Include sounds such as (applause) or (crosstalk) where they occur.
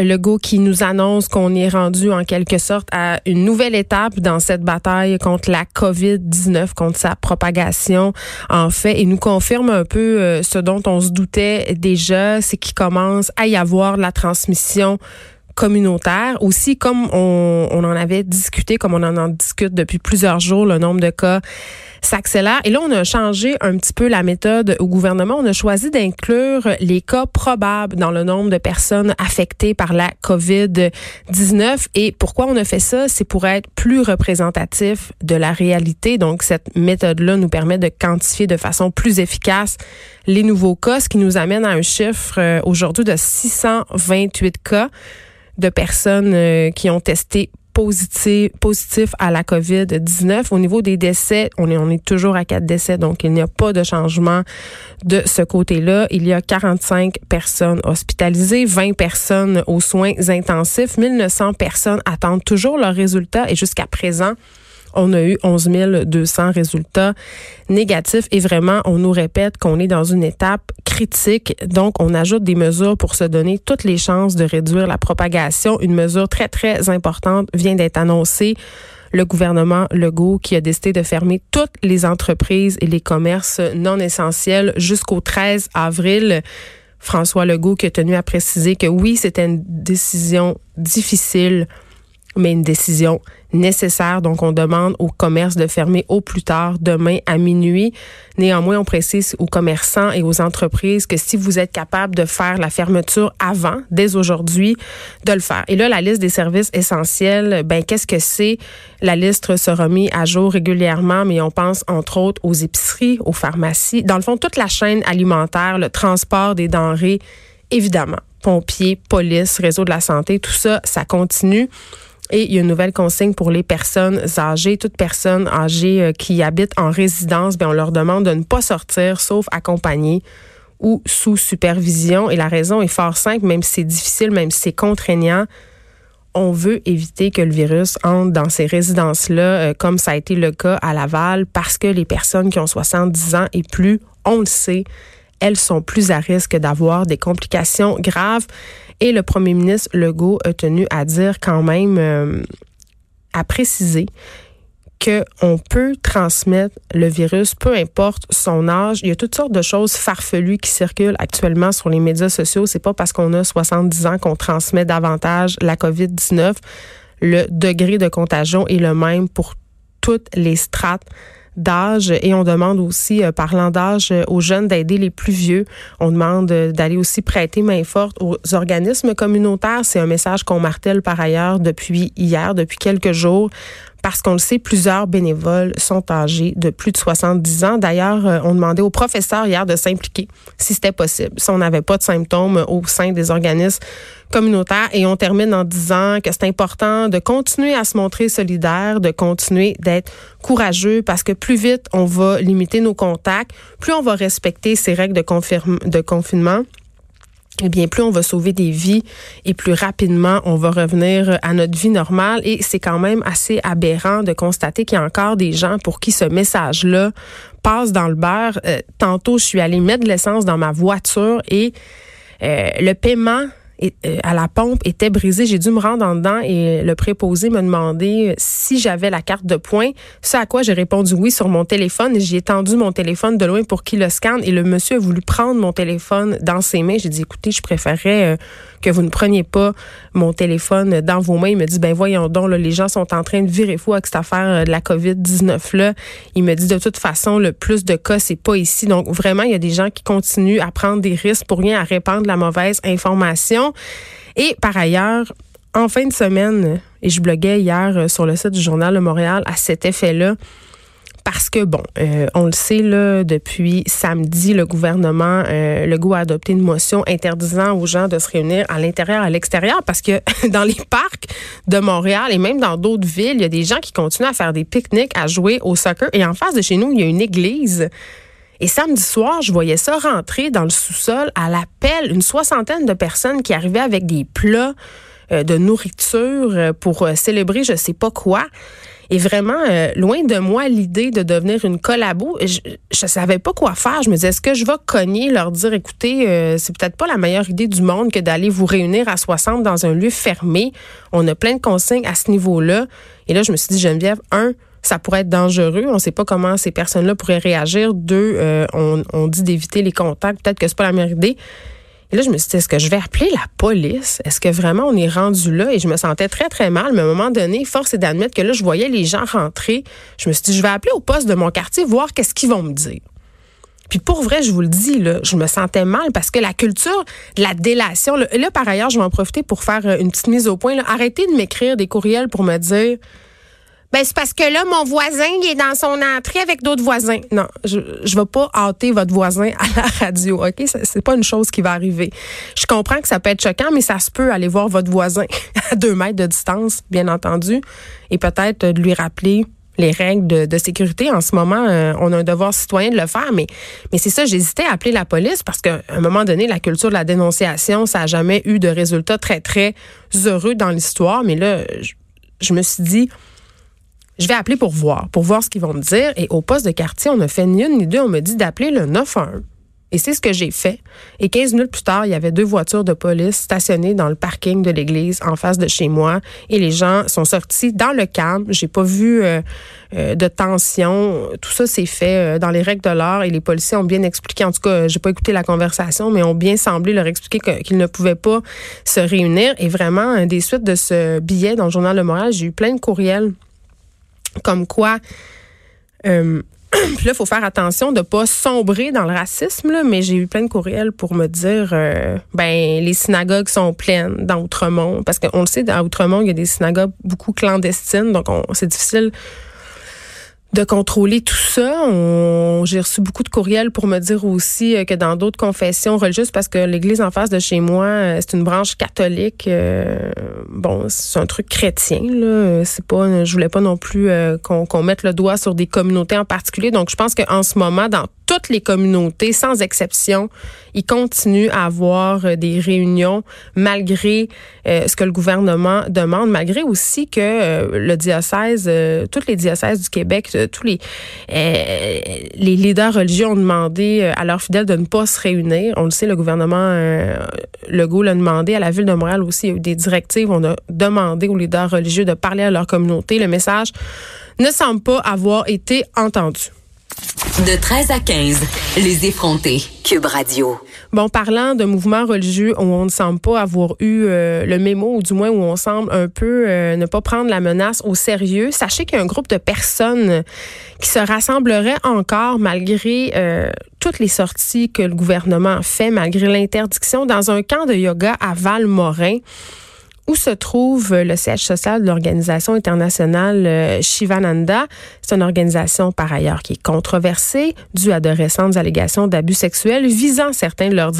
Legault qui nous annonce qu'on est rendu en quelque sorte à une nouvelle étape dans cette bataille contre la COVID-19, contre sa propagation en fait, et nous confirme un peu euh, ce dont on se doutait déjà, c'est qu'il commence à y avoir la transmission communautaire. Aussi, comme on, on, en avait discuté, comme on en, discute depuis plusieurs jours, le nombre de cas s'accélère. Et là, on a changé un petit peu la méthode au gouvernement. On a choisi d'inclure les cas probables dans le nombre de personnes affectées par la COVID-19. Et pourquoi on a fait ça? C'est pour être plus représentatif de la réalité. Donc, cette méthode-là nous permet de quantifier de façon plus efficace les nouveaux cas, ce qui nous amène à un chiffre euh, aujourd'hui de 628 cas de personnes euh, qui ont testé positif, positif à la COVID-19. Au niveau des décès, on est, on est toujours à quatre décès, donc il n'y a pas de changement de ce côté-là. Il y a 45 personnes hospitalisées, 20 personnes aux soins intensifs, 1900 personnes attendent toujours leurs résultats et jusqu'à présent, on a eu 11 200 résultats négatifs et vraiment, on nous répète qu'on est dans une étape critique. Donc, on ajoute des mesures pour se donner toutes les chances de réduire la propagation. Une mesure très, très importante vient d'être annoncée le gouvernement Legault qui a décidé de fermer toutes les entreprises et les commerces non essentiels jusqu'au 13 avril. François Legault qui a tenu à préciser que oui, c'était une décision difficile mais une décision nécessaire. Donc, on demande au commerce de fermer au plus tard demain à minuit. Néanmoins, on précise aux commerçants et aux entreprises que si vous êtes capable de faire la fermeture avant, dès aujourd'hui, de le faire. Et là, la liste des services essentiels, ben qu'est-ce que c'est? La liste sera mise à jour régulièrement, mais on pense entre autres aux épiceries, aux pharmacies, dans le fond toute la chaîne alimentaire, le transport des denrées, évidemment pompiers, police, réseau de la santé, tout ça, ça continue. Et il y a une nouvelle consigne pour les personnes âgées. Toute personne âgée euh, qui habite en résidence, bien, on leur demande de ne pas sortir sauf accompagnées ou sous supervision. Et la raison est fort simple, même si c'est difficile, même si c'est contraignant. On veut éviter que le virus entre dans ces résidences-là, euh, comme ça a été le cas à Laval, parce que les personnes qui ont 70 ans et plus, on le sait, elles sont plus à risque d'avoir des complications graves. Et le premier ministre Legault a tenu à dire quand même, euh, à préciser qu'on peut transmettre le virus, peu importe son âge. Il y a toutes sortes de choses farfelues qui circulent actuellement sur les médias sociaux. C'est pas parce qu'on a 70 ans qu'on transmet davantage la COVID-19. Le degré de contagion est le même pour toutes les strates d'âge et on demande aussi, euh, parlant d'âge, euh, aux jeunes d'aider les plus vieux. On demande euh, d'aller aussi prêter main forte aux organismes communautaires. C'est un message qu'on martèle par ailleurs depuis hier, depuis quelques jours parce qu'on le sait, plusieurs bénévoles sont âgés de plus de 70 ans. D'ailleurs, on demandait aux professeurs hier de s'impliquer si c'était possible, si on n'avait pas de symptômes au sein des organismes communautaires. Et on termine en disant que c'est important de continuer à se montrer solidaire, de continuer d'être courageux parce que plus vite on va limiter nos contacts, plus on va respecter ces règles de, de confinement eh bien, plus on va sauver des vies et plus rapidement on va revenir à notre vie normale. Et c'est quand même assez aberrant de constater qu'il y a encore des gens pour qui ce message-là passe dans le beurre. Euh, tantôt, je suis allée mettre de l'essence dans ma voiture et euh, le paiement euh, à la pompe était brisé. J'ai dû me rendre en dedans et le préposé me demandait si j'avais la carte de points. Ce à quoi j'ai répondu oui sur mon téléphone. J'ai tendu mon téléphone de loin pour qu'il le scanne et le monsieur a voulu prendre mon téléphone dans ses mains. J'ai dit écoutez, je préférerais euh, que vous ne preniez pas mon téléphone dans vos mains. Il me dit ben voyons donc, les gens sont en train de virer fou avec cette affaire euh, de la COVID-19 là. Il me dit de toute façon, le plus de cas, c'est pas ici. Donc vraiment, il y a des gens qui continuent à prendre des risques pour rien, à répandre la mauvaise information. Et par ailleurs, en fin de semaine, et je bloguais hier euh, sur le site du journal de Montréal à cet effet-là, parce que, bon, euh, on le sait, depuis samedi, le gouvernement, euh, le goût a adopté une motion interdisant aux gens de se réunir à l'intérieur, à l'extérieur, parce que (laughs) dans les parcs de Montréal et même dans d'autres villes, il y a des gens qui continuent à faire des pique-niques, à jouer au soccer. Et en face de chez nous, il y a une église. Et samedi soir, je voyais ça rentrer dans le sous-sol à l'appel, une soixantaine de personnes qui arrivaient avec des plats euh, de nourriture pour célébrer je sais pas quoi. Et vraiment, euh, loin de moi l'idée de devenir une collabo. Je, je savais pas quoi faire. Je me disais, est-ce que je vais cogner, leur dire, écoutez, euh, c'est peut-être pas la meilleure idée du monde que d'aller vous réunir à 60 dans un lieu fermé. On a plein de consignes à ce niveau-là. Et là, je me suis dit, Geneviève, un, ça pourrait être dangereux. On ne sait pas comment ces personnes-là pourraient réagir. Deux, euh, on, dit d'éviter les contacts. Peut-être que c'est pas la meilleure idée. Et là, je me suis dit, est-ce que je vais appeler la police? Est-ce que vraiment on est rendu là? Et je me sentais très, très mal. Mais à un moment donné, force est d'admettre que là, je voyais les gens rentrer. Je me suis dit, je vais appeler au poste de mon quartier, voir qu'est-ce qu'ils vont me dire. Puis pour vrai, je vous le dis, là, je me sentais mal parce que la culture de la délation, là, là par ailleurs, je vais en profiter pour faire euh, une petite mise au point. Arrêtez de m'écrire des courriels pour me dire ben, c'est parce que là, mon voisin, il est dans son entrée avec d'autres voisins. Non, je je vais pas hâter votre voisin à la radio, OK? C'est pas une chose qui va arriver. Je comprends que ça peut être choquant, mais ça se peut aller voir votre voisin (laughs) à deux mètres de distance, bien entendu, et peut-être de lui rappeler les règles de, de, sécurité. En ce moment, euh, on a un devoir citoyen de le faire, mais, mais c'est ça, j'hésitais à appeler la police parce qu'à un moment donné, la culture de la dénonciation, ça n'a jamais eu de résultats très, très heureux dans l'histoire. Mais là, je, je me suis dit, je vais appeler pour voir, pour voir ce qu'ils vont me dire. Et au poste de quartier, on a fait ni une ni deux. On me dit d'appeler le 911. Et c'est ce que j'ai fait. Et 15 minutes plus tard, il y avait deux voitures de police stationnées dans le parking de l'église en face de chez moi. Et les gens sont sortis dans le calme. J'ai pas vu euh, euh, de tension. Tout ça s'est fait euh, dans les règles de l'art et les policiers ont bien expliqué. En tout cas, j'ai pas écouté la conversation, mais ont bien semblé leur expliquer qu'ils ne pouvaient pas se réunir. Et vraiment, des suites de ce billet dans le journal Le Montréal, j'ai eu plein de courriels comme quoi euh, (clears throat) là, il faut faire attention de pas sombrer dans le racisme, mais j'ai eu plein de courriels pour me dire euh, ben les synagogues sont pleines dans Outremont. Parce qu'on le sait, dans Outremont, il y a des synagogues beaucoup clandestines, donc c'est difficile de contrôler tout ça. J'ai reçu beaucoup de courriels pour me dire aussi euh, que dans d'autres confessions religieuses, parce que l'église en face de chez moi, euh, c'est une branche catholique. Euh, bon, c'est un truc chrétien. Là. C'est pas, je voulais pas non plus qu'on mette le doigt sur des communautés en particulier. Donc, je pense qu'en ce moment, dans toutes les communautés, sans exception, ils continuent à avoir euh, des réunions malgré euh, ce que le gouvernement demande, malgré aussi que euh, le diocèse, euh, toutes les diocèses du Québec, euh, tous les les leaders religieux ont demandé à leurs fidèles de ne pas se réunir. On le sait, le gouvernement Legault l'a demandé à la ville de Montréal aussi. Il des directives. On a demandé aux leaders religieux de parler à leur communauté. Le message ne semble pas avoir été entendu. De 13 à 15, les effrontés. Cube Radio. Bon, parlant de mouvements religieux où on ne semble pas avoir eu euh, le mémo, ou du moins où on semble un peu euh, ne pas prendre la menace au sérieux, sachez qu'il y a un groupe de personnes qui se rassemblerait encore malgré euh, toutes les sorties que le gouvernement fait, malgré l'interdiction, dans un camp de yoga à Val-Morin où se trouve le siège social de l'organisation internationale Shivananda? C'est une organisation par ailleurs qui est controversée due à de récentes allégations d'abus sexuels visant certains de leurs